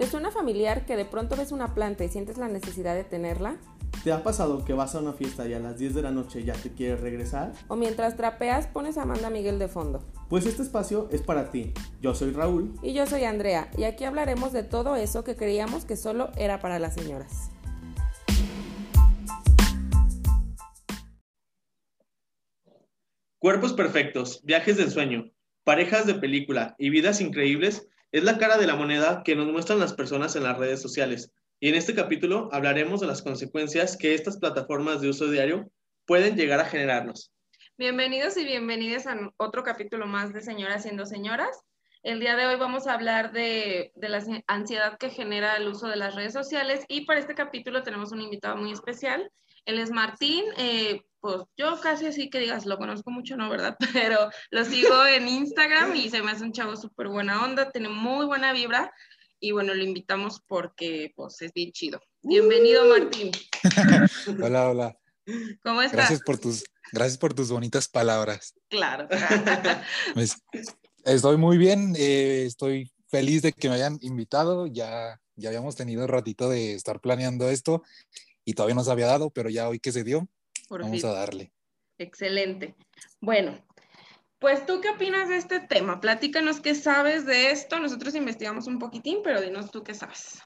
¿Te suena familiar que de pronto ves una planta y sientes la necesidad de tenerla? ¿Te ha pasado que vas a una fiesta y a las 10 de la noche ya te quieres regresar? ¿O mientras trapeas pones a Amanda Miguel de fondo? Pues este espacio es para ti. Yo soy Raúl. Y yo soy Andrea, y aquí hablaremos de todo eso que creíamos que solo era para las señoras. Cuerpos perfectos, viajes del sueño, parejas de película y vidas increíbles es la cara de la moneda que nos muestran las personas en las redes sociales. Y en este capítulo hablaremos de las consecuencias que estas plataformas de uso diario pueden llegar a generarnos. Bienvenidos y bienvenidas a otro capítulo más de Señoras siendo Señoras. El día de hoy vamos a hablar de, la ansiedad que genera el uso de las redes sociales y para este capítulo tenemos un invitado muy especial. Él es Martín, eh, pues yo casi así que digas, lo conozco mucho, ¿no? ¿Verdad? Pero lo sigo en Instagram y se me hace un chavo súper buena onda, tiene muy buena vibra y bueno, lo invitamos porque pues es bien chido. Bienvenido, Martín. hola, hola. ¿Cómo estás? Gracias por tus, gracias por tus bonitas palabras. Claro. Pues, estoy muy bien, eh, estoy feliz de que me hayan invitado, ya, ya habíamos tenido un ratito de estar planeando esto y todavía no se había dado, pero ya hoy que se dio, Vamos a darle. Excelente. Bueno, pues tú qué opinas de este tema? Platícanos qué sabes de esto. Nosotros investigamos un poquitín, pero dinos tú qué sabes.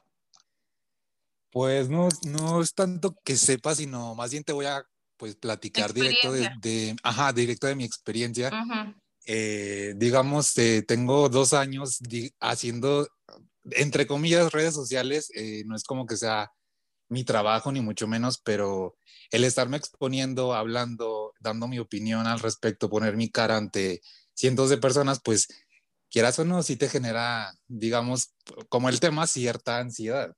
Pues no, no es tanto que sepa, sino más bien te voy a pues platicar directo de, ajá, directo de mi experiencia. Eh, digamos, eh, tengo dos años haciendo, entre comillas, redes sociales. Eh, no es como que sea mi trabajo, ni mucho menos, pero el estarme exponiendo, hablando, dando mi opinión al respecto, poner mi cara ante cientos de personas, pues quieras o no, sí te genera, digamos, como el tema, cierta ansiedad.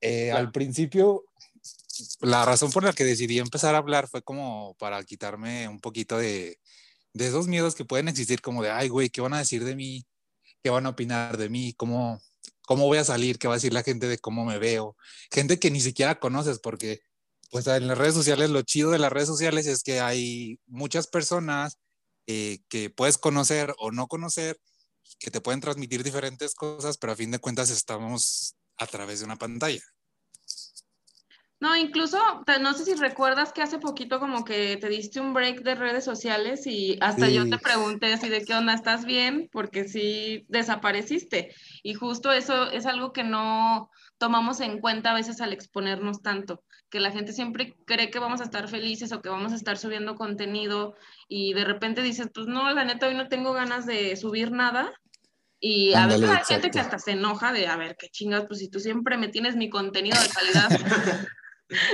Eh, al principio, la razón por la que decidí empezar a hablar fue como para quitarme un poquito de, de esos miedos que pueden existir, como de, ay, güey, ¿qué van a decir de mí? ¿Qué van a opinar de mí? ¿Cómo, cómo voy a salir, qué va a decir la gente de cómo me veo, gente que ni siquiera conoces, porque pues en las redes sociales, lo chido de las redes sociales es que hay muchas personas eh, que puedes conocer o no conocer, que te pueden transmitir diferentes cosas, pero a fin de cuentas estamos a través de una pantalla. No, incluso, no sé si recuerdas que hace poquito como que te diste un break de redes sociales y hasta yo te pregunté así de qué onda, ¿estás bien? Porque sí desapareciste. Y justo eso es algo que no tomamos en cuenta a veces al exponernos tanto, que la gente siempre cree que vamos a estar felices o que vamos a estar subiendo contenido y de repente dices, pues no, la neta hoy no tengo ganas de subir nada. Y a veces hay gente que hasta se enoja de, a ver, qué chingas, pues si tú siempre me tienes mi contenido de calidad.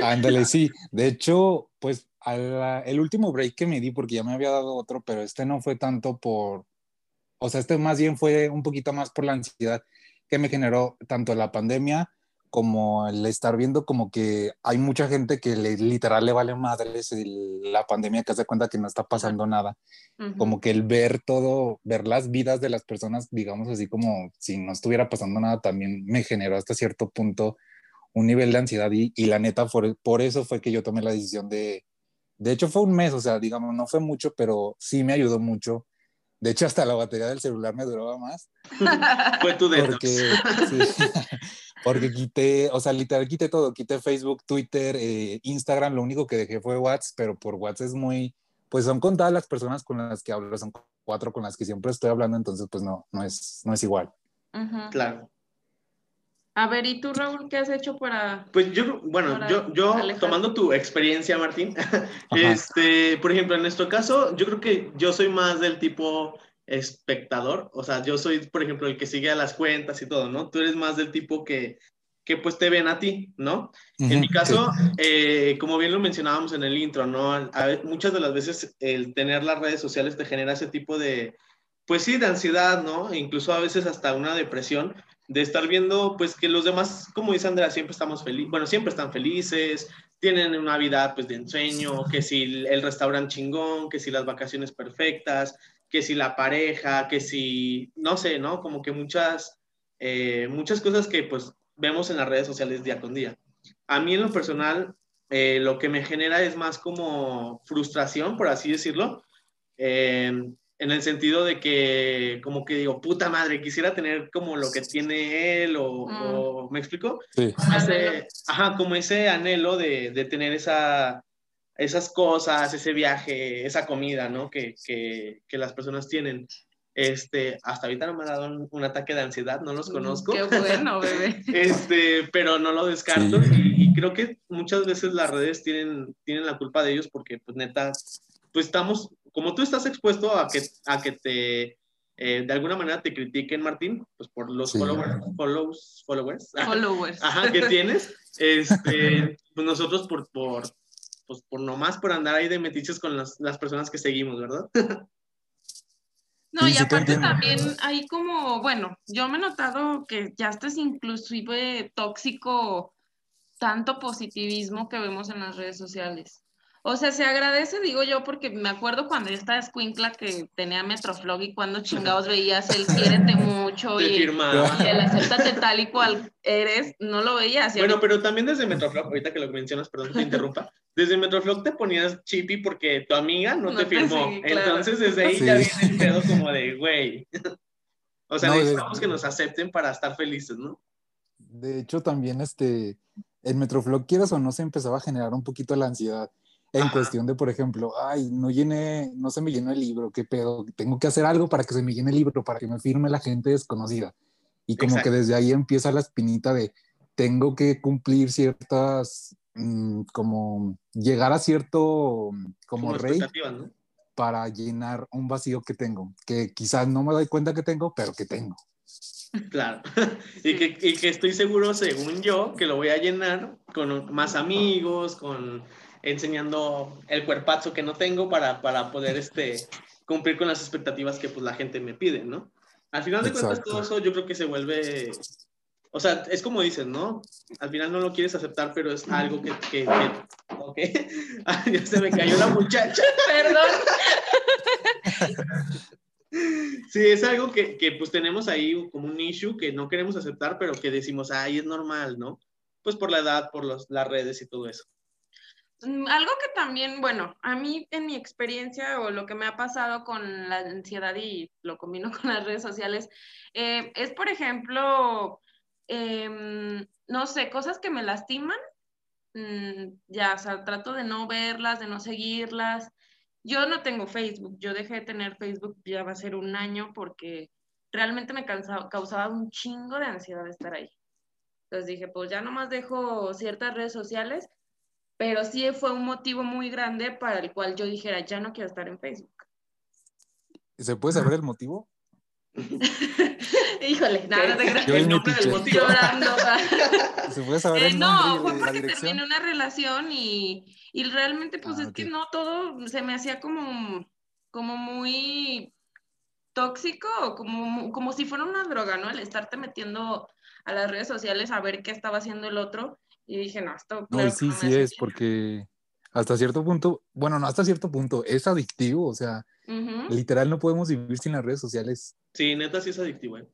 Ándale, sí. De hecho, pues el último break que me di, porque ya me había dado otro, pero este no fue tanto por, o sea, este más bien fue un poquito más por la ansiedad que me generó tanto la pandemia como el estar viendo como que hay mucha gente que le, literal le vale madres la pandemia que hace cuenta que no está pasando nada. Como que el ver todo, ver las vidas de las personas, digamos así como si no estuviera pasando nada, también me generó hasta cierto punto un nivel de ansiedad y, y la neta, por, por, eso fue que yo tomé la decisión de, de hecho fue un mes, o sea, digamos, no fue mucho, pero sí me ayudó mucho. De hecho, hasta la batería del celular me duraba más. fue tu dedo. Porque, sí, porque quité, o sea, literal quité todo, quité Facebook, Twitter, eh, Instagram, lo único que dejé fue WhatsApp, pero por WhatsApp es muy, pues son contadas las personas con las que hablo, son cuatro con las que siempre estoy hablando, entonces pues no, no es, no es igual. Claro. A ver, ¿y tú, Raúl, qué has hecho para...? Pues yo, bueno, yo, yo tomando tu experiencia, Martín, este, por ejemplo, en nuestro caso, yo creo que yo soy más del tipo espectador, o sea, yo soy, por ejemplo, el que sigue a las cuentas y todo, ¿no? Tú eres más del tipo que, que pues te ven a ti, ¿no? en mi caso, eh, como bien lo mencionábamos en el intro, ¿no? muchas de las veces el tener las redes sociales te genera ese tipo de, pues sí, de ansiedad, ¿no? E incluso a veces hasta una depresión, de estar viendo, pues que los demás, como dice Andrea, siempre estamos felices, bueno, siempre están felices, tienen una vida pues de ensueño, que si el restaurante chingón, que si las vacaciones perfectas, que si la pareja, que si, no sé, ¿no? Como que muchas, eh, muchas cosas que pues vemos en las redes sociales día con día. A mí en lo personal, eh, lo que me genera es más como frustración, por así decirlo, eh, en el sentido de que como que digo, puta madre, quisiera tener como lo que tiene él o, ¿me explico? Sí. ajá, como ese anhelo de, de, tener esa, esas cosas, ese viaje, esa comida, ¿no? Que, que, que, las personas tienen. Este, hasta ahorita no me ha dado un, ataque de ansiedad, no los conozco. Qué bueno, bebé. este, pero no lo descarto y, y, creo que muchas veces las redes tienen, tienen la culpa de ellos porque, pues neta, pues estamos como tú estás expuesto a que, a que te, eh, de alguna manera te critiquen, Martín, pues por los followers, follows, followers, followers. Ajá, que tienes, este, pues nosotros por, por, pues por nomás por andar ahí de metiches con las, las personas que seguimos, ¿verdad? No, y aparte también hay como, bueno, yo me he notado que ya estás inclusive tóxico tanto positivismo que vemos en las redes sociales. O sea, se agradece, digo yo, porque me acuerdo cuando yo estaba escuincla que tenía Metroflog y cuando chingados veías el quiérete mucho y, el acéptate tal y cual eres, no lo veías. Bueno, pero también desde Metroflog, ahorita que lo mencionas, perdón que te interrumpa, desde Metroflog te ponías chippy porque tu amiga no, te firmó. Entonces desde ahí ya viene el pedo como de, güey. o sea, necesitamos que nos acepten para estar felices, ¿no? De hecho, también este, el Metroflog, quieras o no, se empezaba a generar un poquito la ansiedad en cuestión de, por ejemplo, ay, no llené, no se me llenó el libro, qué pedo, tengo que hacer algo para que se me llene el libro, para que me firme la gente desconocida. Y como que desde ahí empieza la espinita de, tengo que cumplir ciertas, mm, como llegar a cierto, como, rey, para llenar un vacío que tengo, que quizás no me doy cuenta que tengo, pero que tengo. Claro, y, que, y que estoy seguro, según yo, que lo voy a llenar con más amigos, con enseñando el cuerpazo que no tengo para, para poder este, cumplir con las expectativas que pues la gente me pide, ¿no? Al final de cuentas todo eso yo creo que se vuelve, o sea, es como dicen, ¿no? Al final no lo quieres aceptar, pero es algo que, que, ok, ya se me cayó la muchacha. Perdón. Sí, es algo que, que, pues tenemos ahí como un issue que no queremos aceptar, pero que decimos, ay, es normal, ¿no? Pues por la edad, por los, las redes y todo eso. Mm, algo que también, bueno, a mí en mi experiencia o lo que me ha pasado con la ansiedad y lo combino con las redes sociales, eh, es, por ejemplo, em, no sé, cosas que me lastiman, mm, ya, o sea, trato de no verlas, de no seguirlas. Yo no tengo Facebook, yo dejé de tener Facebook ya va a ser un año porque realmente me causaba un chingo de ansiedad estar ahí. Entonces dije, pues ya nomás dejo ciertas redes sociales pero sí fue un motivo muy grande para el cual yo dijera, ya no quiero estar en Facebook. ¿Se puede saber el motivo? Híjole, nada, no te creas. el motivo. ¿Se puede saber el eh, No, fue porque terminé una relación y, y realmente pues ah, es que no todo se me hacía como, como muy tóxico, como, como si fuera una droga, ¿no? El estarte metiendo a las redes sociales a ver qué estaba haciendo el otro y dije, no, esto... No, sí, sí es, porque hasta cierto punto, bueno, no hasta cierto punto, es adictivo, o sea, literal no podemos vivir sin las redes sociales. Sí, neta sí es adictivo, ¿eh?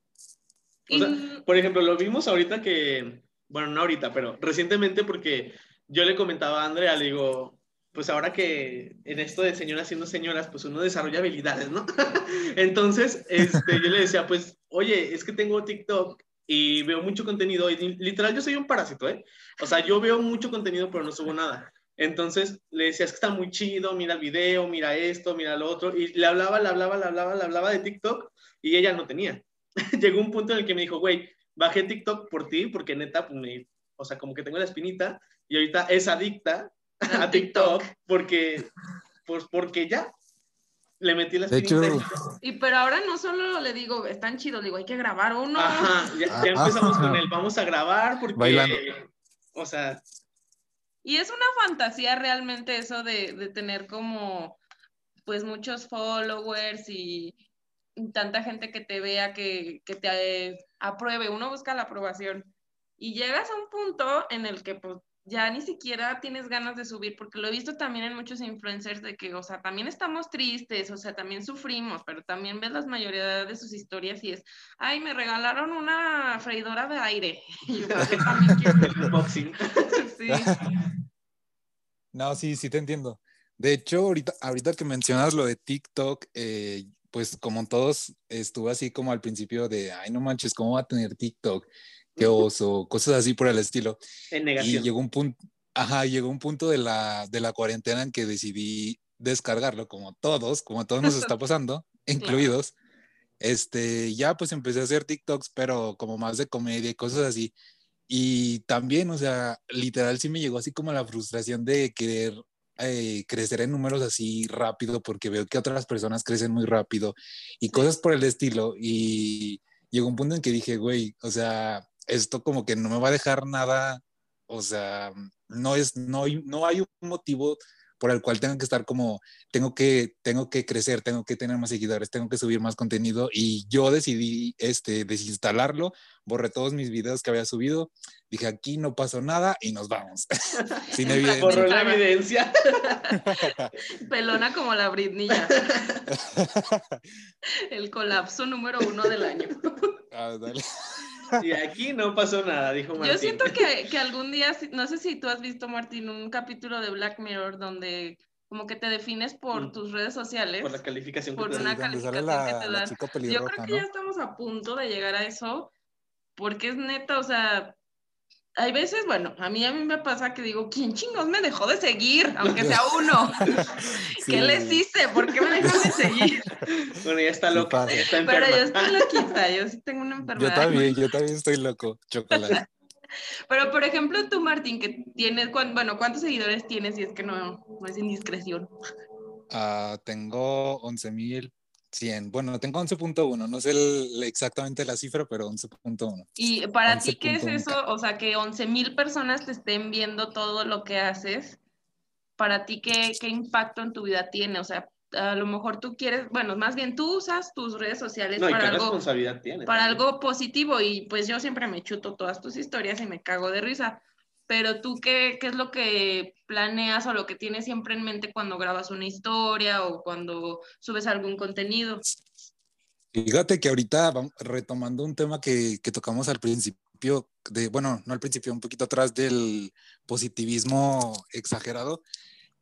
O sea, por ejemplo, lo vimos ahorita que, bueno, no ahorita, pero recientemente porque yo le comentaba a Andrea, le digo, pues ahora que en esto de señoras siendo señoras, pues uno desarrolla habilidades, ¿no? Entonces, este, yo le decía, pues, oye, es que tengo TikTok y veo mucho contenido y literal yo soy un parásito, ¿eh? O sea, yo veo mucho contenido pero no subo nada. Entonces le decía, es que está muy chido, mira el video, mira esto, mira lo otro. Y le hablaba, le hablaba, le hablaba, le hablaba de TikTok y ella no tenía. Llegó un punto en el que me dijo, güey, bajé TikTok por ti porque neta, pues me, o sea, como que tengo la espinita y ahorita es adicta a TikTok porque, pues porque ya, le metí la Y pero ahora no solo le digo, están chidos, digo, hay que grabar uno. Ajá, ya, empezamos con él, vamos a grabar porque, o sea... Y es una fantasía realmente eso de, de tener como, pues, muchos followers y tanta gente que te vea, que, que te apruebe. Uno busca la aprobación. Y llegas a un punto en el que, pues, ya ni siquiera tienes ganas de subir, porque lo he visto también en muchos influencers de que, o sea, también estamos tristes, o sea, también sufrimos, pero también ves la mayoría de sus historias y es, ay, me regalaron una freidora de aire. Y yo también quiero sí. No, sí, sí te entiendo. De hecho, ahorita, ahorita que mencionas lo de TikTok, eh, pues como todos, estuve así como al principio de, ay, no manches, ¿cómo va a tener TikTok? Qué oso, cosas así por el estilo. En negación. Y llegó un punto, ajá, llegó un punto de la, de la cuarentena en que decidí descargarlo, como todos, como a todos nos está pasando, incluidos. Este, ya pues empecé a hacer TikToks, pero como más de comedia y cosas así. Y también, o sea, literal sí me llegó así como la frustración de querer eh, crecer en números así rápido porque veo que otras personas crecen muy rápido y cosas por el estilo. Y llegó un punto en que dije, güey, o sea, esto como que no me va a dejar nada, o sea, no es, no, no hay un motivo por el cual tengo que estar como, tengo que, tengo que crecer, tengo que tener más seguidores, tengo que subir más contenido y yo decidí este, desinstalarlo, borré todos mis videos que había subido, dije aquí no pasó nada y nos vamos. Sin evidencia. Borró la evidencia. Pelona como la Britney. el colapso número uno del año. Ah, dale. Y aquí no pasó nada, dijo Martín. Yo siento que, que, algún día, no sé si tú has visto, Martín, un capítulo de Black Mirror donde como que te defines por mm. tus redes sociales. Por la calificación por que una calificación que te dan. Yo creo que ya estamos a punto de llegar a eso, porque es neta, o sea, hay veces, bueno, a mí a mí me pasa que digo, ¿quién chingos me dejó de seguir? Aunque sea uno. ¿Qué les hice? ¿Por qué me dejó de seguir? Bueno, ya está loca. Pero yo estoy loquita, yo sí tengo una enfermedad. Yo también, yo también estoy loco, chocolate. Pero, por ejemplo, tú, Martín, que tienes, bueno, ¿cuántos seguidores tienes si es que no, no es indiscreción? Uh, tengo 11 mil 100. Bueno, tengo 11.1, no sé exactamente la cifra, pero 11.1. ¿Y para ti qué es eso? O sea, que 11 mil personas te estén viendo todo lo que haces. ¿Para ti qué, qué impacto en tu vida tiene? O sea, a lo mejor tú quieres, bueno, más bien tú usas tus redes sociales para, algo, para algo positivo y pues yo siempre me chuto todas tus historias y me cago de risa pero tú qué, qué es lo que planeas o lo que tienes siempre en mente cuando grabas una historia o cuando subes algún contenido. Fíjate que ahorita retomando un tema que, que tocamos al principio, de, bueno, no al principio, un poquito atrás del positivismo exagerado.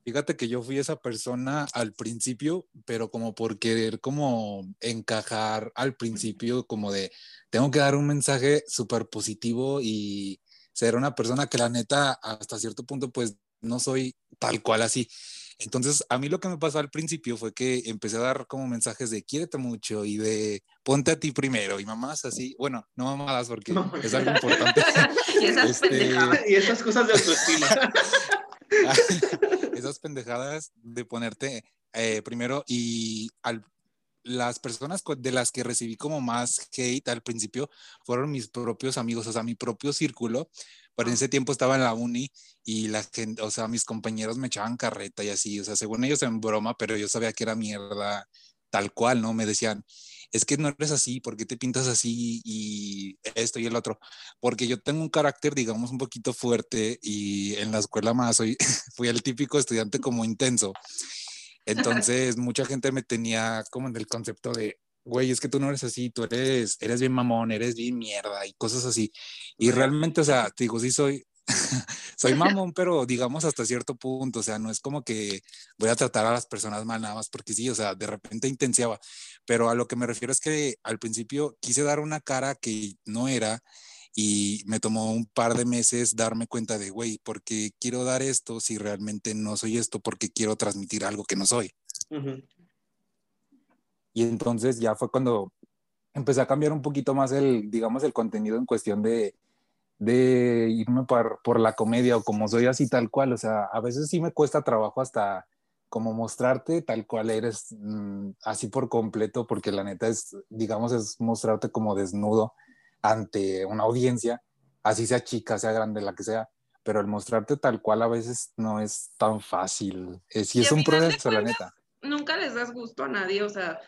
Fíjate que yo fui esa persona al principio, pero como por querer como encajar al principio, como de, tengo que dar un mensaje súper positivo y, ser una persona que la neta hasta cierto punto pues no soy tal cual así. Entonces, a mí lo que me pasó al principio fue que empecé a dar como mensajes de quiérete mucho y de ponte a ti primero y mamás así, bueno, no mamadas porque es algo importante. y, esas este, y esas cosas de autoestima. esas pendejadas de ponerte eh, primero y al, las personas de las que recibí como más hate al principio fueron mis propios amigos, o sea, mi propio círculo. Pero en ese tiempo estaba en la uni y la gente, o sea, mis compañeros me echaban carreta y así, o sea, según ellos en broma, pero yo sabía que era mierda tal cual, ¿no? Me decían, es que no eres así, ¿por qué te pintas así y esto y el otro? Porque yo tengo un carácter, digamos, un poquito fuerte y en la escuela más hoy fui el típico estudiante como intenso. Entonces, mucha gente me tenía como en el concepto de, güey, es que tú no eres así, tú eres, eres bien mamón, eres bien mierda y cosas así. Y realmente, o sea, te digo, sí soy, soy mamón, pero digamos hasta cierto punto, o sea, no es como que voy a tratar a las personas mal nada más porque sí, o sea, de repente intensiaba, pero a lo que me refiero es que al principio quise dar una cara que no era y me tomó un par de meses darme cuenta de, güey, ¿por qué quiero dar esto si realmente no soy esto? Porque quiero transmitir algo que no soy. Y entonces ya fue cuando empecé a cambiar un poquito más el, digamos, el contenido en cuestión de, de irme por, por la comedia o como soy así tal cual. O sea, a veces sí me cuesta trabajo hasta como mostrarte tal cual eres mm, así por completo, porque la neta es, digamos, es mostrarte como desnudo ante una audiencia, así sea chica, sea grande, la que sea, pero el mostrarte tal cual a veces no es tan fácil. Es, sí, es un proceso, la neta. Nunca les das gusto a nadie, o sea,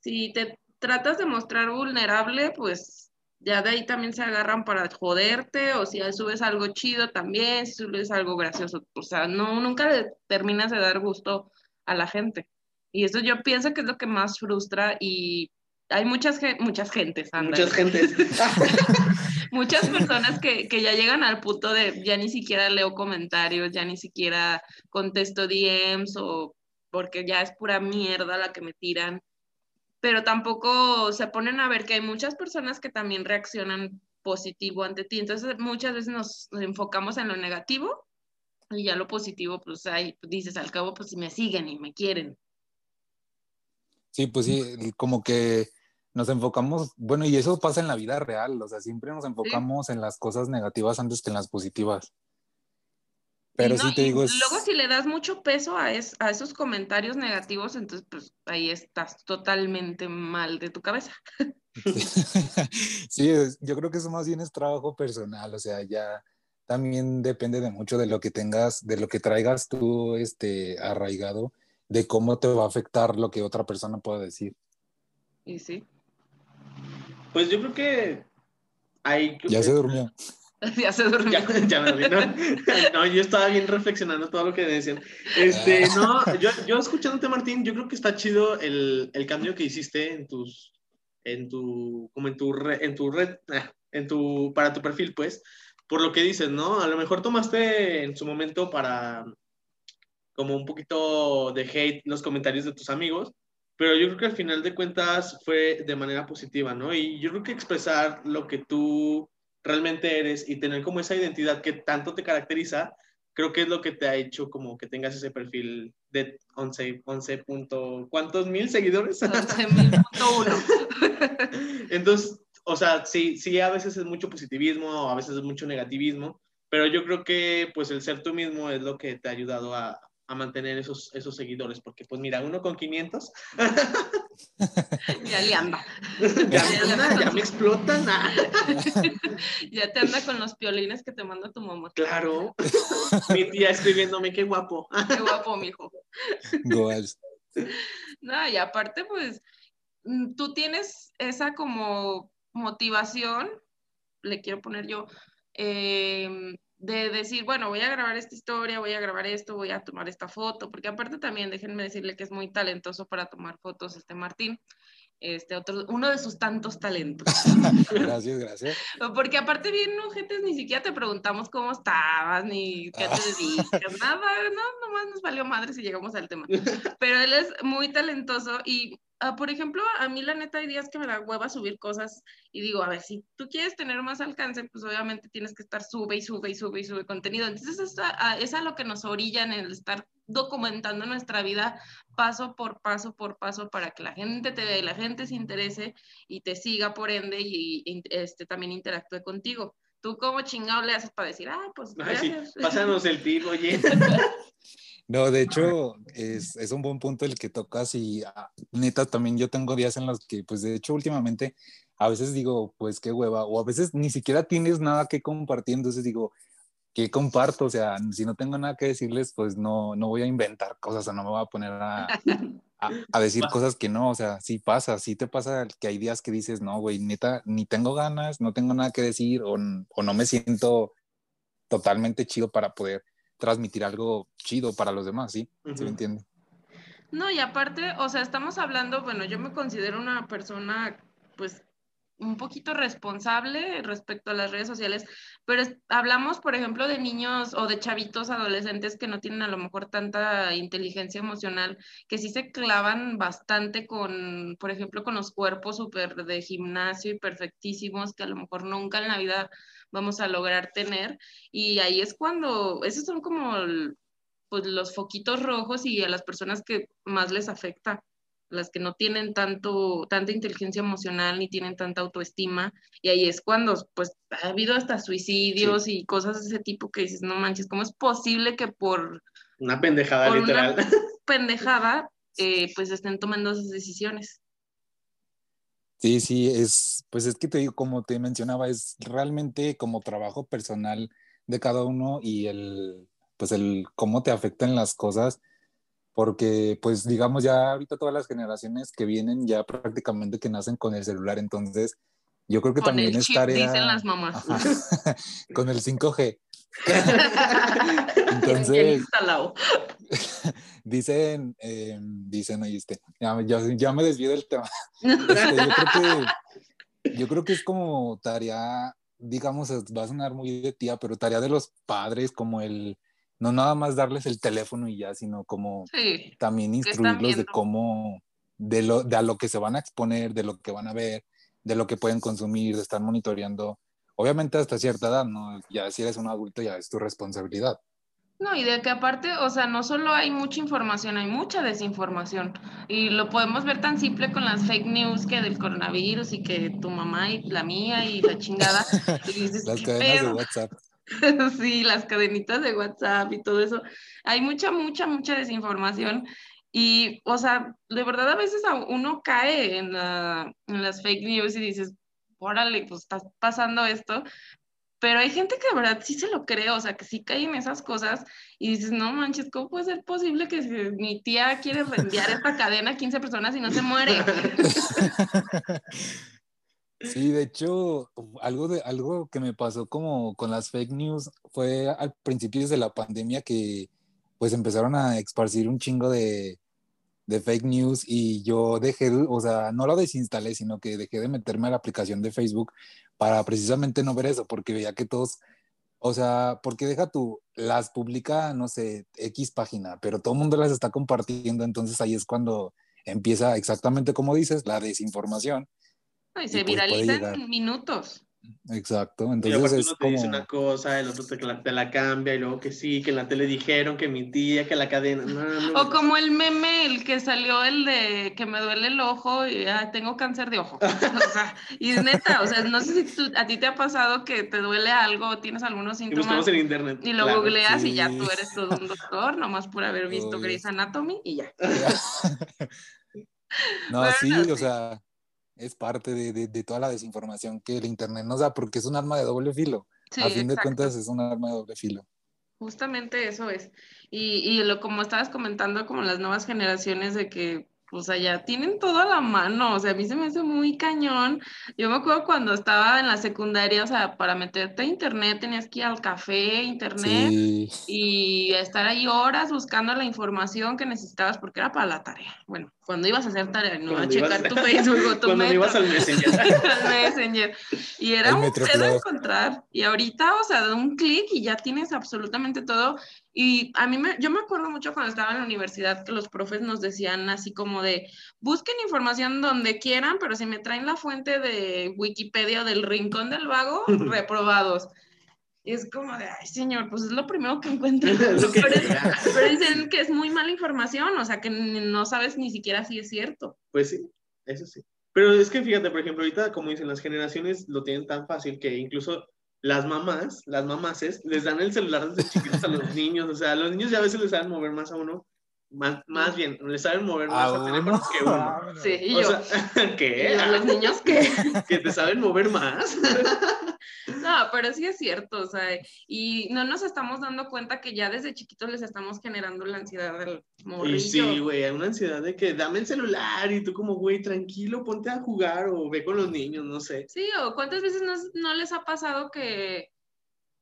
si te tratas de mostrar vulnerable, pues ya de ahí también se agarran para joderte, o si subes algo chido también, si subes algo gracioso, o sea, no, nunca le terminas de dar gusto a la gente. Y eso yo pienso que es lo que más frustra y hay muchas, muchas gentes, Muchas gentes. muchas personas que, que, ya llegan al punto de ya ni siquiera leo comentarios, ya ni siquiera contesto DMs o porque ya es pura mierda la que me tiran. pero tampoco se ponen a ver que hay muchas personas que también reaccionan positivo ante ti. Entonces muchas veces nos enfocamos en lo negativo y ya lo positivo, pues ahí dices, al cabo, pues si me siguen y me quieren. Sí, pues sí, como que nos enfocamos, bueno, y eso pasa en la vida real, o sea, siempre nos enfocamos en las cosas negativas antes que en las positivas. Pero sí te digo... Luego si le das mucho peso a, a esos comentarios negativos, entonces pues ahí estás totalmente mal de tu cabeza. Sí, yo creo que eso más bien es trabajo personal, o sea, ya también depende de mucho de lo que tengas, de lo que traigas tú este, arraigado, de cómo te va a afectar lo que otra persona pueda decir. Y sí. Pues yo creo que hay... Ya se durmió. ya se durmió. Ya, me vi, ¿no? yo estaba bien reflexionando todo lo que decían. Este, no, yo, yo escuchándote, Martín, yo creo que está chido el, el cambio que hiciste en tus, en tu, como en tu, en tu red, ah, en tu, para tu perfil, pues, por lo que dices, ¿no? A lo mejor tomaste en su momento para como un poquito de hate los comentarios de tus amigos, pero yo creo que al final de cuentas fue de manera positiva, ¿no? Y yo creo que expresar lo que tú realmente eres y tener como esa identidad que tanto te caracteriza, creo que es lo que te ha hecho como que tengas ese perfil de 11, 11 punto, ¿cuántos mil seguidores? 11.000.1. Entonces, o sea, sí, sí, a veces es mucho positivismo, a veces es mucho negativismo, pero yo creo que pues el ser tú mismo es lo que te ha ayudado a, a mantener esos, esos seguidores, porque pues mira, uno con 500 ya le anda. Ya, ya me explotan. ya te anda con los piolines que te manda tu mamá. Claro. Mi tía escribiéndome, qué guapo. qué guapo, mijo. No, y aparte, pues, mm, tú tienes esa como motivación, le quiero poner yo, eh, de decir, bueno, voy a grabar esta historia, voy a grabar esto, voy a tomar esta foto, porque aparte también déjenme decirle que es muy talentoso para tomar fotos este Martín, este otro, uno de sus tantos talentos. gracias, gracias. Porque aparte bien, gente, ni siquiera te preguntamos cómo estabas, ni qué te dedicas, nada, no, nomás nos valió madre si llegamos al tema. Pero él es muy talentoso y Ah, por ejemplo, a mí la neta hay días que me da hueva subir cosas y digo, a ver, si tú quieres tener más alcance, pues obviamente tienes que estar sube y sube y sube y sube contenido. Entonces es a, es a lo que nos orilla en el estar documentando nuestra vida paso por paso por paso para que la gente te vea y la gente se interese y te siga por ende y, este, también interactúe contigo. ¿Tú cómo chingado le haces para decir, ah, pues gracias? pásanos el tip, oye. No, de hecho, es, es, un buen punto el que tocas y ah, neta, también yo tengo días en los que, pues de hecho, últimamente, a veces digo, pues qué hueva, o a veces ni siquiera tienes nada que compartir, entonces digo, ¿qué comparto? O sea, si no tengo nada que decirles, pues no, no voy a inventar cosas, o no me voy a poner a, a, a decir cosas que no, o sea, sí pasa, sí te pasa que hay días que dices, no, güey, neta, ni tengo ganas, no tengo nada que decir, o, o no me siento totalmente chido para poder transmitir algo chido para los demás, ¿sí? ¿Sí me entiende? No, y aparte, o sea, estamos hablando, bueno, yo me considero una persona, pues, un poquito responsable respecto a las redes sociales, pero hablamos, por ejemplo, de niños o de chavitos adolescentes que no tienen a lo mejor tanta inteligencia emocional, que sí se clavan bastante con, por ejemplo, con los cuerpos súper de gimnasio y perfectísimos, que a lo mejor nunca en la vida vamos a lograr tener. Y ahí es cuando, esos son como pues, los foquitos rojos y a las personas que más les afecta, las que no tienen tanto, tanta inteligencia emocional ni tienen tanta autoestima. Y ahí es cuando pues ha habido hasta suicidios y cosas de ese tipo que dices, no manches, ¿cómo es posible que por... Una pendejada literal. Una pendejada, eh, pues estén tomando esas decisiones. Sí, sí, es, pues es que te digo, como te mencionaba, es realmente como trabajo personal de cada uno y el, pues el cómo te afectan las cosas, porque pues digamos ya ahorita todas las generaciones que vienen ya prácticamente que nacen con el celular, entonces yo creo que también es tarea... Dicen las mamás. con el 5G. Entonces, dicen, eh, dicen, oíste, ya, ya, me desvío del tema. Este, yo, creo que, yo creo que es como tarea, digamos, va a sonar muy de tía, pero tarea de los padres, como el, no nada más darles el teléfono y ya, sino como también instruirlos de cómo, de, lo, de a lo que se van a exponer, de lo que van a ver, de lo que pueden consumir, de estar monitoreando. Obviamente hasta cierta edad, ¿no? Ya si eres un adulto ya es tu responsabilidad. No, y de que aparte, o sea, no solo hay mucha información, hay mucha desinformación. Y lo podemos ver tan simple con las fake news que del coronavirus y que tu mamá y la mía y la chingada. las cadenas de WhatsApp. sí, las cadenitas de WhatsApp y todo eso. Hay mucha, mucha, mucha desinformación. Y, o sea, de verdad a veces uno cae en, la, en las fake news y dices, órale, pues está pasando esto, pero hay gente que de verdad sí se lo cree, o sea, que sí cae en esas cosas y dices, no manches, ¿cómo puede ser posible que mi tía quiere reenviar esta cadena a 15 personas y no se muere? Sí, de hecho, algo, de, algo que me pasó como con las fake news fue al principio de la pandemia que pues empezaron a esparcir un chingo de, de fake news y yo dejé, o sea, no lo desinstalé, sino que dejé de meterme a la aplicación de Facebook para precisamente no ver eso, porque veía que todos, o sea, porque deja tú, las publica, no sé, X página, pero todo el mundo las está compartiendo, entonces ahí es cuando empieza exactamente como dices, la desinformación. Y se pues viraliza en minutos. Exacto, entonces es uno te dice una cosa, el otro te la, te la, cambia y luego que sí, que en la tele dijeron que mi tía, que la cadena. o como el meme, el que salió el de que me duele el ojo y tengo cáncer de ojo. o sea, y neta, o sea, no sé si a ti te ha pasado que te duele algo, tienes algunos síntomas. Y en internet. Y lo googleas y ya tú eres todo un doctor, nomás por haber visto Grey's Anatomy y ya. no, sí, o sea es parte de, toda la desinformación que el Internet nos da, porque es un arma de doble filo. a fin de cuentas es un arma de doble filo. Justamente eso es. Y, y lo como estabas comentando, como las nuevas generaciones de que o sea, ya tienen todo a la mano, o sea, a mí se me hace muy cañón. Yo me acuerdo cuando estaba en la secundaria, o sea, para meterte a internet tenías que ir al café, internet, y estar ahí horas buscando la información que necesitabas porque era para la tarea. Bueno, cuando ibas a hacer tarea, no a checar tu Facebook o tu Cuando ibas al Messenger. al Messenger. Y era un pedo encontrar. Y ahorita, o sea, de un clic y ya tienes absolutamente todo. Y a mí, me, yo me acuerdo mucho cuando estaba en la universidad que los profes nos decían así como de, busquen información donde quieran, pero si me traen la fuente de Wikipedia o del Rincón del Vago, reprobados. Y es como de, ay, señor, pues es lo primero que encuentro. pero, dicen que es muy mala información, o sea, que no sabes ni siquiera si es cierto. Pues sí, eso sí. Pero es que fíjate, por ejemplo, ahorita, como dicen, las generaciones lo tienen tan fácil que incluso las mamás, las mamases, les dan el celular desde chiquitos a los niños. O sea, los niños ya a veces les saben mover más a uno. Más, más bien, les saben mover más a, teléfonos que uno. Sí, y yo. ¿Qué? ¿A los niños qué? ¿Que te saben mover más? No, pero sí es cierto, o sea, y no nos estamos dando cuenta que ya desde chiquitos les estamos generando la ansiedad del morrillo. Y sí, güey, una ansiedad de que dame el celular y tú como, güey, tranquilo, ponte a jugar o ve con los niños, no sé. Sí, o cuántas veces no, les ha pasado que,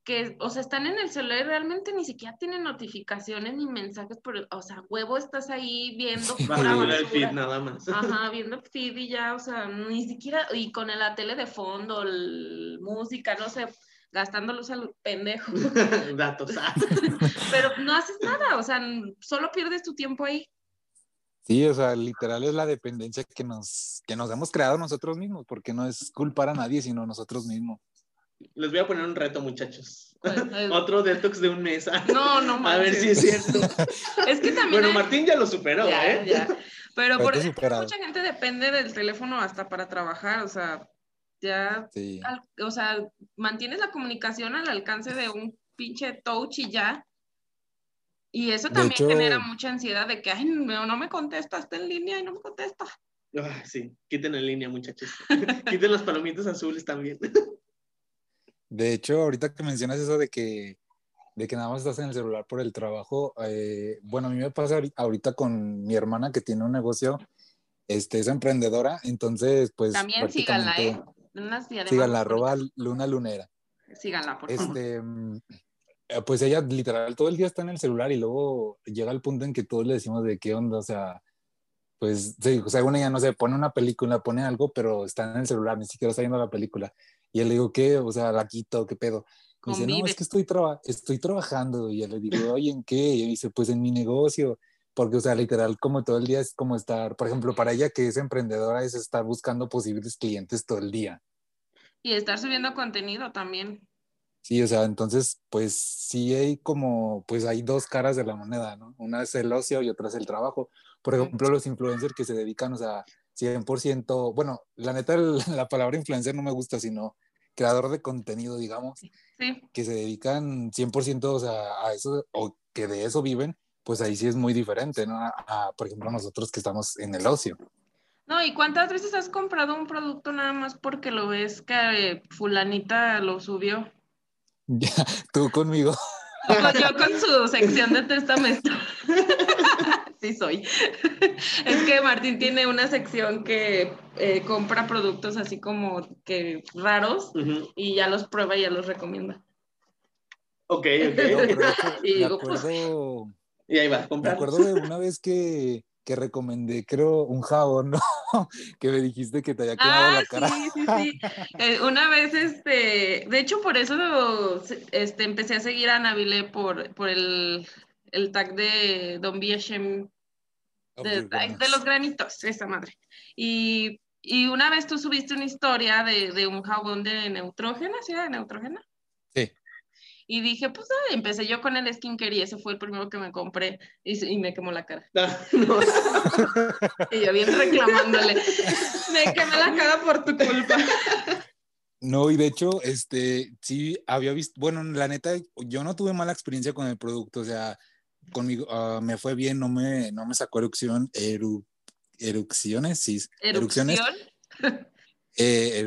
que, o sea, están en el celular y realmente ni siquiera tienen notificaciones ni mensajes, por, o sea, huevo, estás ahí viendo el feed nada más. Ajá, viendo feed y ya, o sea, ni siquiera, y con la tele de fondo, música, no sé, gastándolos al pendejo. Datos. Ah. Pero no haces nada, o sea, solo pierdes tu tiempo ahí. Sí, o sea, literal es la dependencia que nos, que nos hemos creado nosotros mismos, porque no es culpar a nadie, sino nosotros mismos. Les voy a poner un reto, muchachos. Otro detox de un mes. No, no A ver si es cierto. es que también. Bueno, Martín ya lo superó, ¿eh? Ya. Pero por mucha gente depende del teléfono hasta para trabajar, o sea, ya. o sea, mantienes la comunicación al alcance de un pinche touch y ya. Y eso también genera mucha ansiedad de que, ay, no, no me contesta, está en línea y no me contesta. Ah, sí, quiten en línea, muchachos. quiten los palomitos azules también. De hecho, ahorita que mencionas eso de que, de que nada más estás en el celular por el trabajo, eh, bueno, a mí me pasa ahorita con mi hermana que tiene un negocio, este, es emprendedora, entonces pues... También síganla, ¿eh? Síganla, arroba luna lunera. Síganla, por favor. Este, mm, eh, pues ella literal todo el día está en el celular y luego llega el punto en que todos le decimos de qué onda, o sea, pues, sí, una ya no sé, pone una película, pone algo, pero está en el celular, ni siquiera está viendo la película. Y él le digo, ¿qué? O sea, la quito, ¿qué pedo? Me dice, no, es que estoy, estoy trabajando. Y yo le digo, oye, ¿en qué? Y él dice, pues en mi negocio. porque, o sea, literal, como todo el día es como estar, por ejemplo, para ella que es emprendedora, es estar buscando posibles clientes todo el día. Y estar subiendo contenido también. Sí, o sea, entonces, pues sí hay como, pues hay dos caras de la moneda, ¿no? Una es el ocio y otra es el trabajo. Por ejemplo, los influencers que se dedican, o sea, 100%, bueno, la neta, la palabra influencer no me gusta, sino creador de contenido, digamos, sí. que se dedican 100%, o sea, a eso, o que de eso viven, pues ahí sí es muy diferente, ¿no? A, por ejemplo, nosotros que estamos en el ocio. No, ¿y cuántas veces has comprado un producto nada más porque lo ves que fulanita lo subió? Ya, tú conmigo. yo con su sección de testamento. sí soy. es que Martín tiene una sección que eh, compra productos así como que raros y ya los prueba y ya los recomienda. Ok, ok. y digo, pues, y ahí va, Me acuerdo de una vez que, que recomendé, creo, un jabón, ¿no? que me dijiste que te había quemado la ah, cara. Sí, sí, sí. Eh, una vez, este, de hecho, por eso este, empecé a seguir a Navile por, por el, el tag de Don BHM, de, de, los granitos, esa madre. Y, y, una vez tú subiste una historia de, de un jabón de neutrógena, ¿sí era de neutrógena? Sí. Y dije, pues empecé yo con el skincare y ese fue el primero que me compré y, y me quemó la cara. Ah, y yo bien reclamándole, me quemé la cara por tu culpa. No, y de hecho, este, sí, había visto, bueno, la neta, yo no tuve mala experiencia con el producto, o sea, conmigo uh, me fue bien, no me, no me sacó erupción, eru, erupciones, sí. ¿Erupción? Erupciones. Eh,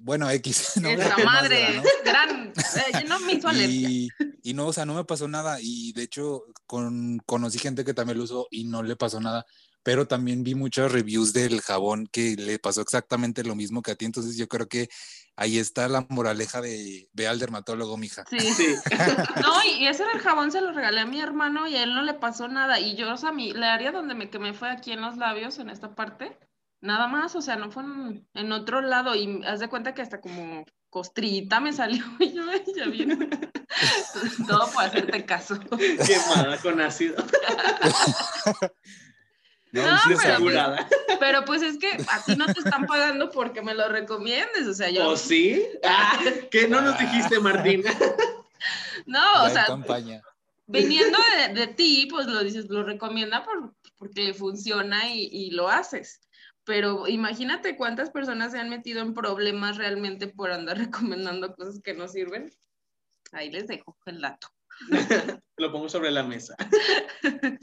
bueno, X. No Esa madre, gran. Eh, no me hizo. Y, y, no, o sea, no me pasó nada. Y de hecho, con, conocí gente que también lo usó y no le pasó nada. Pero también vi muchas reviews del jabón que le pasó exactamente lo mismo que a ti. Entonces, yo creo que ahí está la moraleja de ve al dermatólogo, mija. Sí, sí. no, y ese del jabón se lo regalé a mi hermano y a él no le pasó nada. Y yo, o sea, mi, la área donde me quemé fue aquí en los labios, en esta parte Nada más, o sea, no fue en, otro lado y haz de cuenta que hasta como costrita me salió y yo ya viene. Todo por hacerte caso. Quemada con ácido. No, pero, pues, pero, pues, es que a ti no te están pagando porque me lo recomiendes, o sea, yo... ¿O sí? Ah, ¿Qué no nos dijiste, Martín? no, o sea, campaña. viniendo de, ti, pues lo dices, lo recomienda por, porque le funciona y, y lo haces pero imagínate cuántas personas se han metido en problemas realmente por andar recomendando cosas que no sirven. Ahí les dejo el dato. Lo pongo sobre la mesa.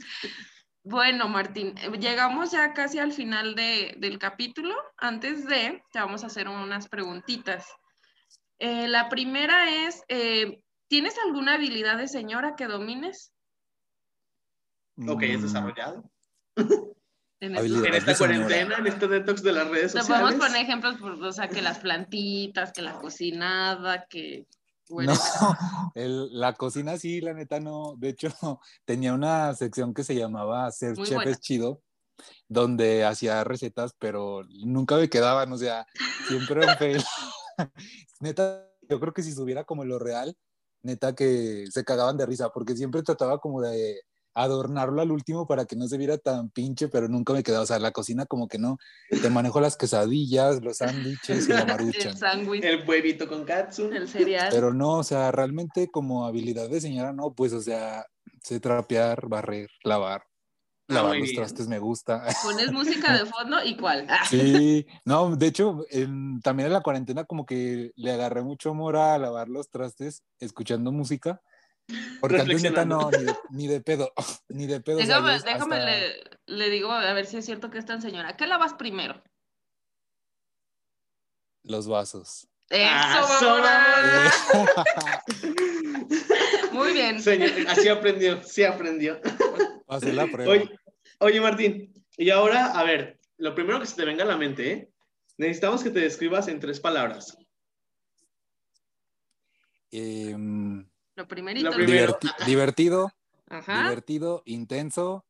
Bueno, Martín, llegamos ya casi al final del capítulo. Antes de, te vamos a hacer unas preguntitas. Eh, la primera es, eh, ¿tienes alguna habilidad de señora que domines? Ok, es desarrollado. En, esta cuarentena, en este detox de las redes sociales. Nos podemos poner ejemplos, por, o sea, que las plantitas, que la cocinada, que... No, la cocina sí, la neta no. De hecho, tenía una sección que se llamaba Ser Chef es Chido, donde hacía recetas, pero nunca me quedaban, o sea, siempre un fail. neta, yo creo que si subiera como lo real, neta que se cagaban de risa, porque siempre trataba como de adornarlo al último para que no se viera tan pinche, pero nunca me quedaba, o sea, la cocina como que no, te manejo las quesadillas, los sándwiches y la marucha. el, el huevito con katsu. El cereal. Pero no, o sea, realmente como habilidad de señora, no, pues, o sea, sé trapear, barrer, lavar. Ah, lavar los trastes me gusta. Pones música de fondo y cuál. Sí, no, de hecho, también en la cuarentena como que le agarré mucho amor a lavar los trastes escuchando música porque antes neta no, ni de, pedo, ni de pedo. Déjame, déjame le, digo a ver si es cierto que es tan señora. ¿Qué lavas primero? Los vasos. Eso, Muy bien. así aprendió, sí aprendió. La prueba. Oye, Martín, y ahora, a ver, lo primero que se te venga a la mente, ¿eh? necesitamos que te describas en tres palabras. Eh, lo primerito. divertido, divertido, intenso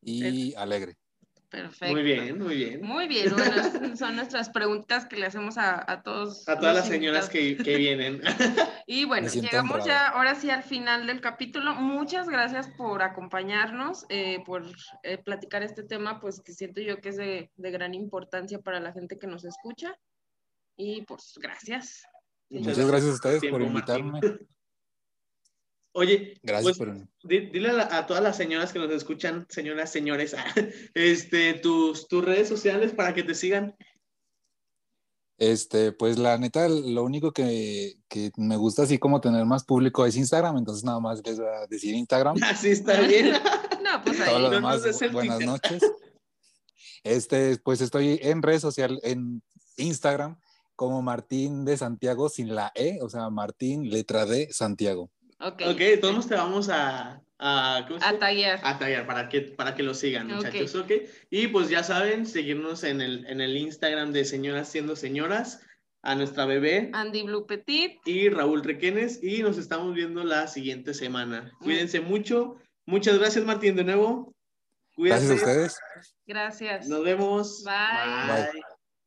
y alegre. Perfecto. Muy bien, muy bien. Muy bien, bueno, son nuestras preguntas que le hacemos a, a todos. A todas las señoras que, que, vienen. Y bueno, llegamos ya ahora sí al final del capítulo. Muchas gracias por acompañarnos, eh, por eh, platicar este tema, pues que siento yo que es de, de, gran importancia para la gente que nos escucha. Y pues gracias. Muchas gracias a ustedes por invitarme. Oye, pues, dile a, todas las señoras que nos escuchan, señoras, señores, este, tus, tus redes sociales para que te sigan. Este, pues la neta, lo único que, que, me gusta así como tener más público es Instagram, entonces nada más les voy a decir Instagram. Así está bien. no, pues ahí. Todo demás, buenas noches. Este, pues estoy en redes sociales, en Instagram, como Martín de Santiago sin la E, o sea, Martín, letra D, Santiago. Ok, todos te vamos a, a, a tallar. A tallar para que, para que lo sigan, muchachos. Okay. Y pues ya saben, seguirnos en el, en el Instagram de Señoras Siendo Señoras, a nuestra bebé. Andy Blue Petit. Y Raúl Requenes. Y nos estamos viendo la siguiente semana. Mm. Cuídense mucho. Muchas gracias, Martín, de nuevo. Cuídense. Gracias a ustedes. Gracias. Nos vemos. Bye. Bye.